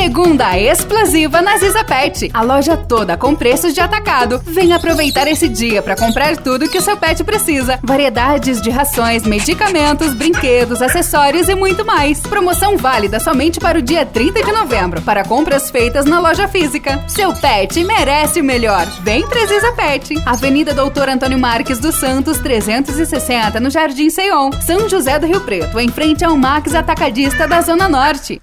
Segunda explosiva na Ziza Pet. A loja toda com preços de atacado. Vem aproveitar esse dia para comprar tudo que o seu pet precisa. Variedades de rações, medicamentos, brinquedos, acessórios e muito mais. Promoção válida somente para o dia 30 de novembro, para compras feitas na loja física. Seu pet merece o melhor. Vem pra Ziza Pet. Avenida Doutor Antônio Marques dos Santos, 360, no Jardim Seion, São José do Rio Preto, em frente ao Max Atacadista da Zona Norte.